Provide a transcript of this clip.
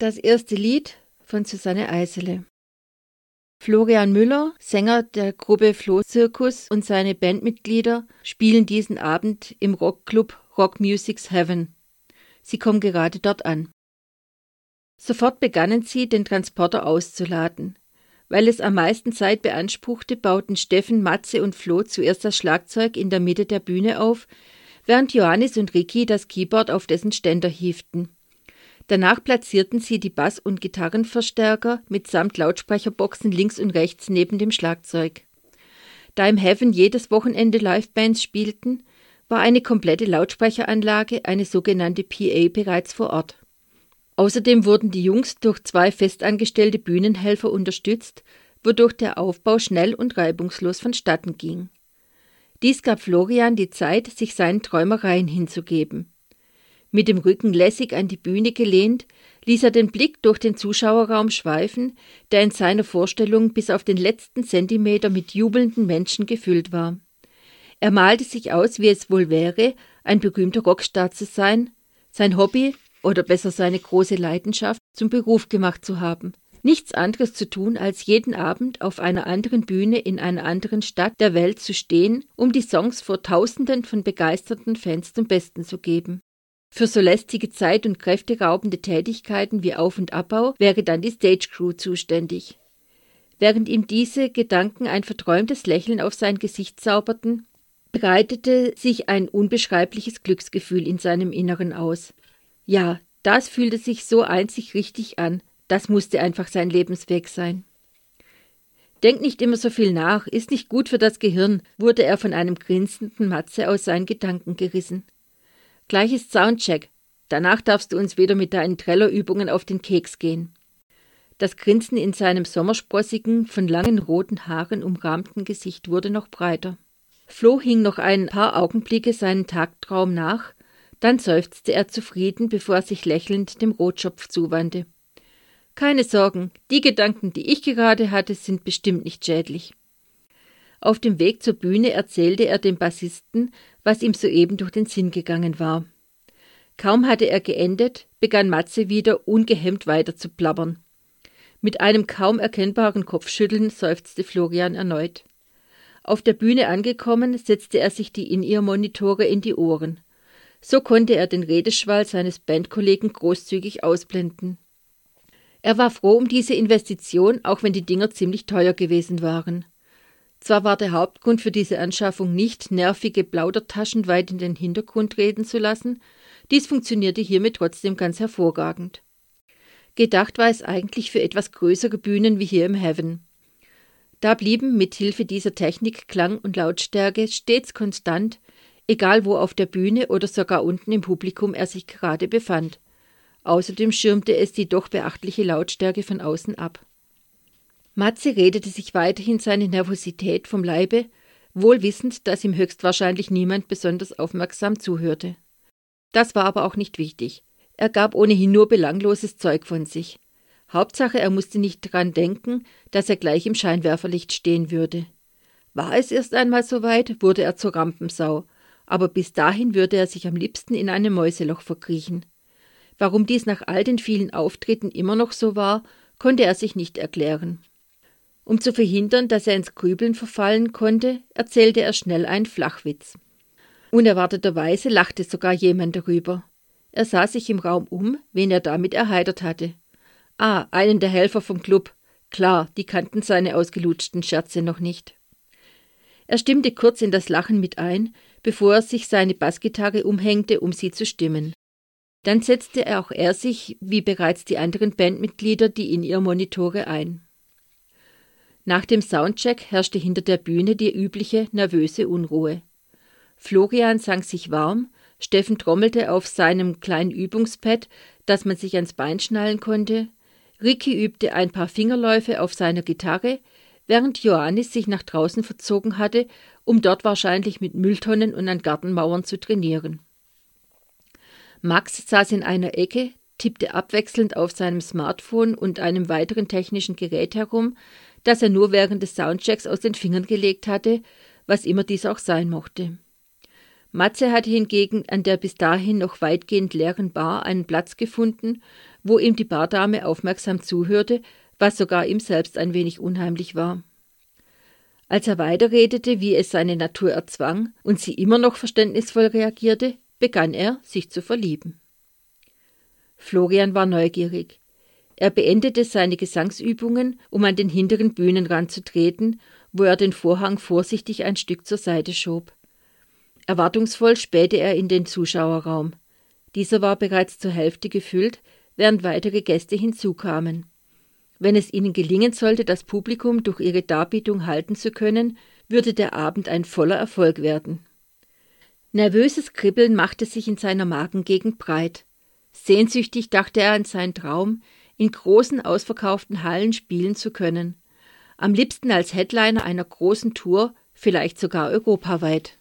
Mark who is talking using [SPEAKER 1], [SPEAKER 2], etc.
[SPEAKER 1] Das erste Lied von Susanne Eisele. Florian Müller, Sänger der Gruppe Flo Circus und seine Bandmitglieder spielen diesen Abend im Rockclub Rock Music's Heaven. Sie kommen gerade dort an. Sofort begannen sie, den Transporter auszuladen. Weil es am meisten Zeit beanspruchte, bauten Steffen, Matze und Flo zuerst das Schlagzeug in der Mitte der Bühne auf, während Johannes und Ricky das Keyboard auf dessen Ständer hieften. Danach platzierten sie die Bass- und Gitarrenverstärker mitsamt Lautsprecherboxen links und rechts neben dem Schlagzeug. Da im Heaven jedes Wochenende Livebands spielten, war eine komplette Lautsprecheranlage, eine sogenannte PA, bereits vor Ort. Außerdem wurden die Jungs durch zwei festangestellte Bühnenhelfer unterstützt, wodurch der Aufbau schnell und reibungslos vonstatten ging. Dies gab Florian die Zeit, sich seinen Träumereien hinzugeben. Mit dem Rücken lässig an die Bühne gelehnt, ließ er den Blick durch den Zuschauerraum schweifen, der in seiner Vorstellung bis auf den letzten Zentimeter mit jubelnden Menschen gefüllt war. Er malte sich aus, wie es wohl wäre, ein berühmter Rockstar zu sein, sein Hobby oder besser seine große Leidenschaft zum Beruf gemacht zu haben. Nichts anderes zu tun, als jeden Abend auf einer anderen Bühne in einer anderen Stadt der Welt zu stehen, um die Songs vor Tausenden von begeisterten Fans zum Besten zu geben. Für so lästige Zeit- und kräfteraubende Tätigkeiten wie Auf- und Abbau wäre dann die Stage Crew zuständig. Während ihm diese Gedanken ein verträumtes Lächeln auf sein Gesicht zauberten, breitete sich ein unbeschreibliches Glücksgefühl in seinem Inneren aus. Ja, das fühlte sich so einzig richtig an, das musste einfach sein Lebensweg sein. Denk nicht immer so viel nach, ist nicht gut für das Gehirn, wurde er von einem grinsenden Matze aus seinen Gedanken gerissen. Gleich ist Soundcheck. Danach darfst du uns wieder mit deinen Trellerübungen auf den Keks gehen. Das Grinsen in seinem sommersprossigen, von langen roten Haaren umrahmten Gesicht wurde noch breiter. Flo hing noch ein paar Augenblicke seinen Tagtraum nach, dann seufzte er zufrieden, bevor er sich lächelnd dem Rotschopf zuwandte. Keine Sorgen, die Gedanken, die ich gerade hatte, sind bestimmt nicht schädlich. Auf dem Weg zur Bühne erzählte er dem Bassisten, was ihm soeben durch den Sinn gegangen war. Kaum hatte er geendet, begann Matze wieder ungehemmt weiter zu plappern. Mit einem kaum erkennbaren Kopfschütteln seufzte Florian erneut. Auf der Bühne angekommen, setzte er sich die In-Ear-Monitore in die Ohren. So konnte er den Redeschwall seines Bandkollegen großzügig ausblenden. Er war froh um diese Investition, auch wenn die Dinger ziemlich teuer gewesen waren. Zwar war der Hauptgrund für diese Anschaffung nicht, nervige Plaudertaschen weit in den Hintergrund treten zu lassen, dies funktionierte hiermit trotzdem ganz hervorragend. Gedacht war es eigentlich für etwas größere Bühnen wie hier im Heaven. Da blieben mit Hilfe dieser Technik Klang und Lautstärke stets konstant, egal wo auf der Bühne oder sogar unten im Publikum er sich gerade befand. Außerdem schirmte es die doch beachtliche Lautstärke von außen ab. Matze redete sich weiterhin seine Nervosität vom Leibe, wohl wissend, dass ihm höchstwahrscheinlich niemand besonders aufmerksam zuhörte. Das war aber auch nicht wichtig. Er gab ohnehin nur belangloses Zeug von sich. Hauptsache, er musste nicht dran denken, dass er gleich im Scheinwerferlicht stehen würde. War es erst einmal so weit, wurde er zur Rampensau, aber bis dahin würde er sich am liebsten in einem Mäuseloch verkriechen. Warum dies nach all den vielen Auftritten immer noch so war, konnte er sich nicht erklären. Um zu verhindern, dass er ins Grübeln verfallen konnte, erzählte er schnell einen Flachwitz. Unerwarteterweise lachte sogar jemand darüber. Er sah sich im Raum um, wen er damit erheitert hatte. Ah, einen der Helfer vom Club. Klar, die kannten seine ausgelutschten Scherze noch nicht. Er stimmte kurz in das Lachen mit ein, bevor er sich seine Bassgitarre umhängte, um sie zu stimmen. Dann setzte auch er sich, wie bereits die anderen Bandmitglieder, die in ihr Monitore ein. Nach dem Soundcheck herrschte hinter der Bühne die übliche nervöse Unruhe. Florian sang sich warm, Steffen trommelte auf seinem kleinen Übungspad, das man sich ans Bein schnallen konnte, Ricky übte ein paar Fingerläufe auf seiner Gitarre, während Johannes sich nach draußen verzogen hatte, um dort wahrscheinlich mit Mülltonnen und an Gartenmauern zu trainieren. Max saß in einer Ecke, tippte abwechselnd auf seinem Smartphone und einem weiteren technischen Gerät herum, das er nur während des Soundchecks aus den Fingern gelegt hatte, was immer dies auch sein mochte. Matze hatte hingegen an der bis dahin noch weitgehend leeren Bar einen Platz gefunden, wo ihm die Bardame aufmerksam zuhörte, was sogar ihm selbst ein wenig unheimlich war. Als er weiterredete, wie es seine Natur erzwang, und sie immer noch verständnisvoll reagierte, begann er, sich zu verlieben. Florian war neugierig. Er beendete seine Gesangsübungen, um an den hinteren Bühnenrand zu treten, wo er den Vorhang vorsichtig ein Stück zur Seite schob. Erwartungsvoll spähte er in den Zuschauerraum. Dieser war bereits zur Hälfte gefüllt, während weitere Gäste hinzukamen. Wenn es ihnen gelingen sollte, das Publikum durch ihre Darbietung halten zu können, würde der Abend ein voller Erfolg werden. Nervöses Kribbeln machte sich in seiner Magengegend breit. Sehnsüchtig dachte er an seinen Traum, in großen ausverkauften Hallen spielen zu können. Am liebsten als Headliner einer großen Tour, vielleicht sogar europaweit.